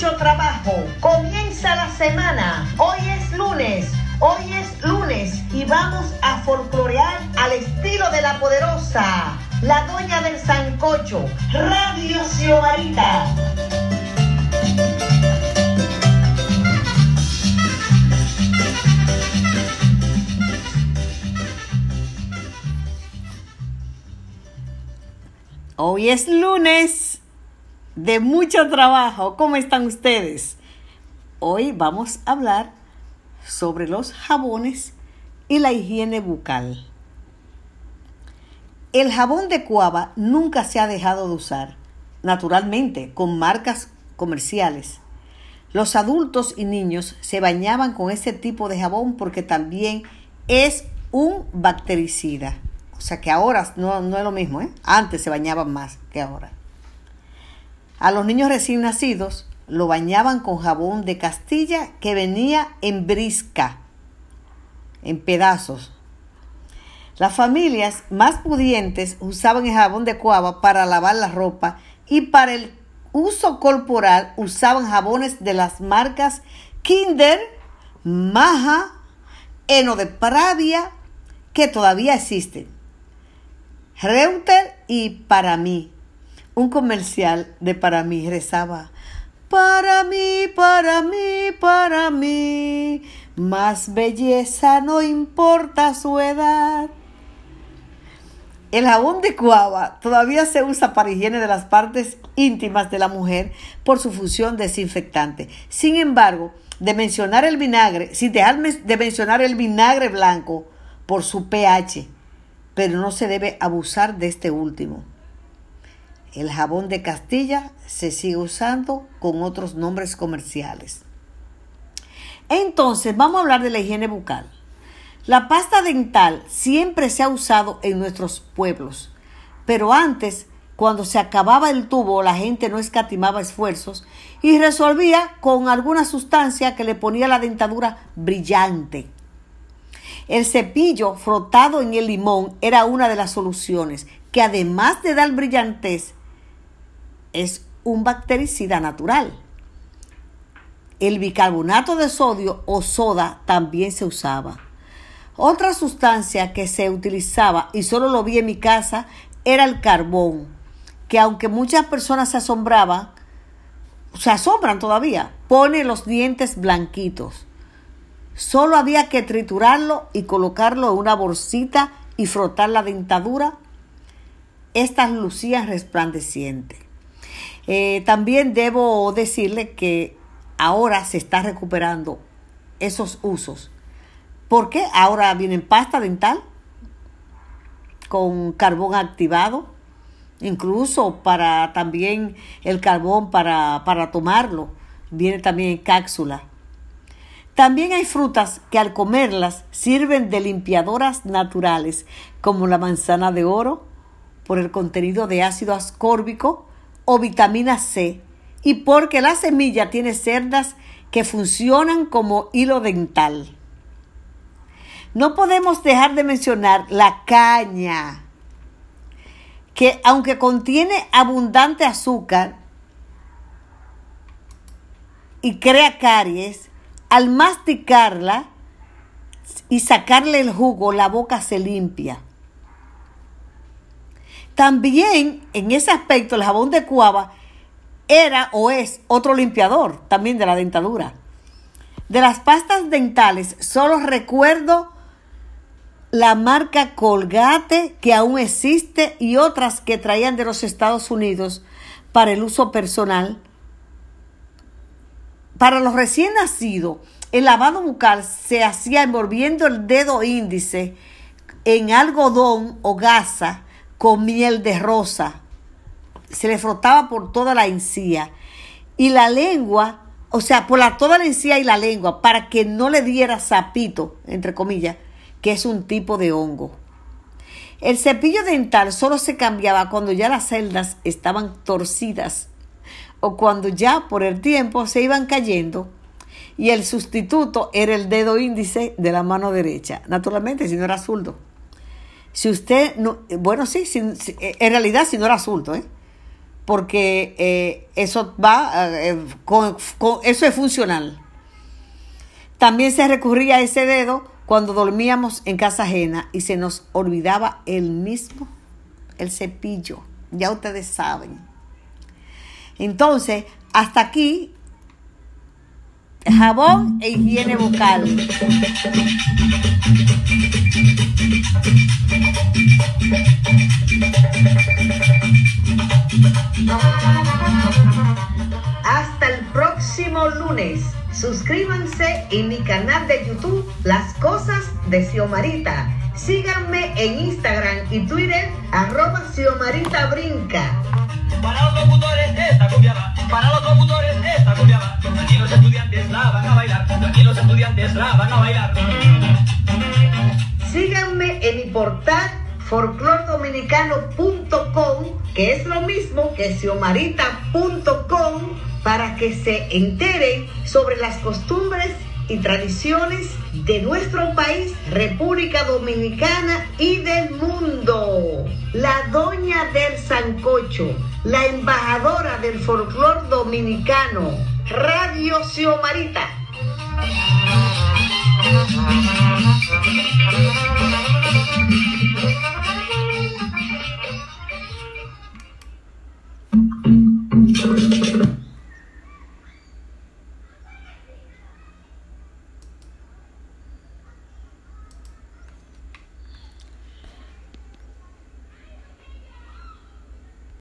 mucho trabajo. Comienza la semana. Hoy es lunes. Hoy es lunes y vamos a folclorear al estilo de la poderosa, la doña del Sancocho, Radio Xiomarita. Hoy es lunes de mucho trabajo. ¿Cómo están ustedes? Hoy vamos a hablar sobre los jabones y la higiene bucal. El jabón de cuava nunca se ha dejado de usar, naturalmente, con marcas comerciales. Los adultos y niños se bañaban con ese tipo de jabón porque también es un bactericida. O sea que ahora no, es lo mismo, ¿eh? Antes se bañaban más que ahora. A los niños recién nacidos lo bañaban con jabón de Castilla que venía en brisca, en pedazos. Las familias más pudientes usaban el jabón de cuava para lavar la ropa y para el uso corporal usaban jabones de las marcas Kinder, Maja, Eno de Pravia, que todavía existen. Reuter y para mí. Un comercial de para mí rezaba, para mí, para mí, para mí, más belleza no importa su edad. El jabón de cuava todavía se usa para higiene de las partes íntimas de la mujer por su función desinfectante. Sin embargo, de mencionar el vinagre, sin dejar de mencionar el vinagre blanco por su pH, pero no se debe abusar de este último. El jabón de Castilla se sigue usando con otros nombres comerciales. Entonces, vamos a hablar de la higiene bucal. La pasta dental siempre se ha usado en nuestros pueblos, pero antes, cuando se acababa el tubo, la gente no escatimaba esfuerzos y resolvía con alguna sustancia que le ponía la dentadura brillante. El cepillo frotado en el limón era una de las soluciones, que además de dar brillantez, es un bactericida natural. El bicarbonato de sodio o soda también se usaba. Otra sustancia que se utilizaba, y solo lo vi en mi casa, era el carbón, que aunque muchas personas se asombraban, se asombran todavía, pone los dientes blanquitos. Solo había que triturarlo y colocarlo en una bolsita y frotar la dentadura. Estas lucían resplandecientes. Eh, también debo decirle que ahora se está recuperando esos usos. ¿Por qué? Ahora vienen pasta dental con carbón activado, incluso para también el carbón para, para tomarlo, viene también en cápsula. También hay frutas que al comerlas sirven de limpiadoras naturales, como la manzana de oro, por el contenido de ácido ascórbico o vitamina C, y porque la semilla tiene cerdas que funcionan como hilo dental. No podemos dejar de mencionar la caña, que aunque contiene abundante azúcar y crea caries, al masticarla y sacarle el jugo, la boca se limpia. También en ese aspecto el jabón de cuava era o es otro limpiador también de la dentadura. De las pastas dentales solo recuerdo la marca Colgate que aún existe y otras que traían de los Estados Unidos para el uso personal para los recién nacidos, el lavado bucal se hacía envolviendo el dedo índice en algodón o gasa con miel de rosa. Se le frotaba por toda la encía. Y la lengua, o sea, por la, toda la encía y la lengua, para que no le diera sapito, entre comillas, que es un tipo de hongo. El cepillo dental solo se cambiaba cuando ya las celdas estaban torcidas o cuando ya por el tiempo se iban cayendo y el sustituto era el dedo índice de la mano derecha. Naturalmente, si no era zurdo. Si usted no, bueno, sí, en realidad si no era zurdo, ¿eh? porque eh, eso va, eh, con, eso es funcional. También se recurría a ese dedo cuando dormíamos en casa ajena y se nos olvidaba el mismo, el cepillo. Ya ustedes saben. Entonces, hasta aquí, jabón e higiene bucal. Hasta el próximo lunes. Suscríbanse en mi canal de YouTube Las Cosas de Xiomarita. Síganme en Instagram y Twitter arroba Xiomarita Brinca. Para los locutores esta cumbia para los locutores esta cumbia Aquí los estudiantes la van a bailar, aquí los estudiantes la van a bailar. Síganme en mi portal folclordominicano.com, que es lo mismo que xiomarita.com, para que se enteren sobre las costumbres y tradiciones de nuestro país, República Dominicana y del mundo. La doña del Sancocho, la embajadora del folclor dominicano, Radio Xiomarita.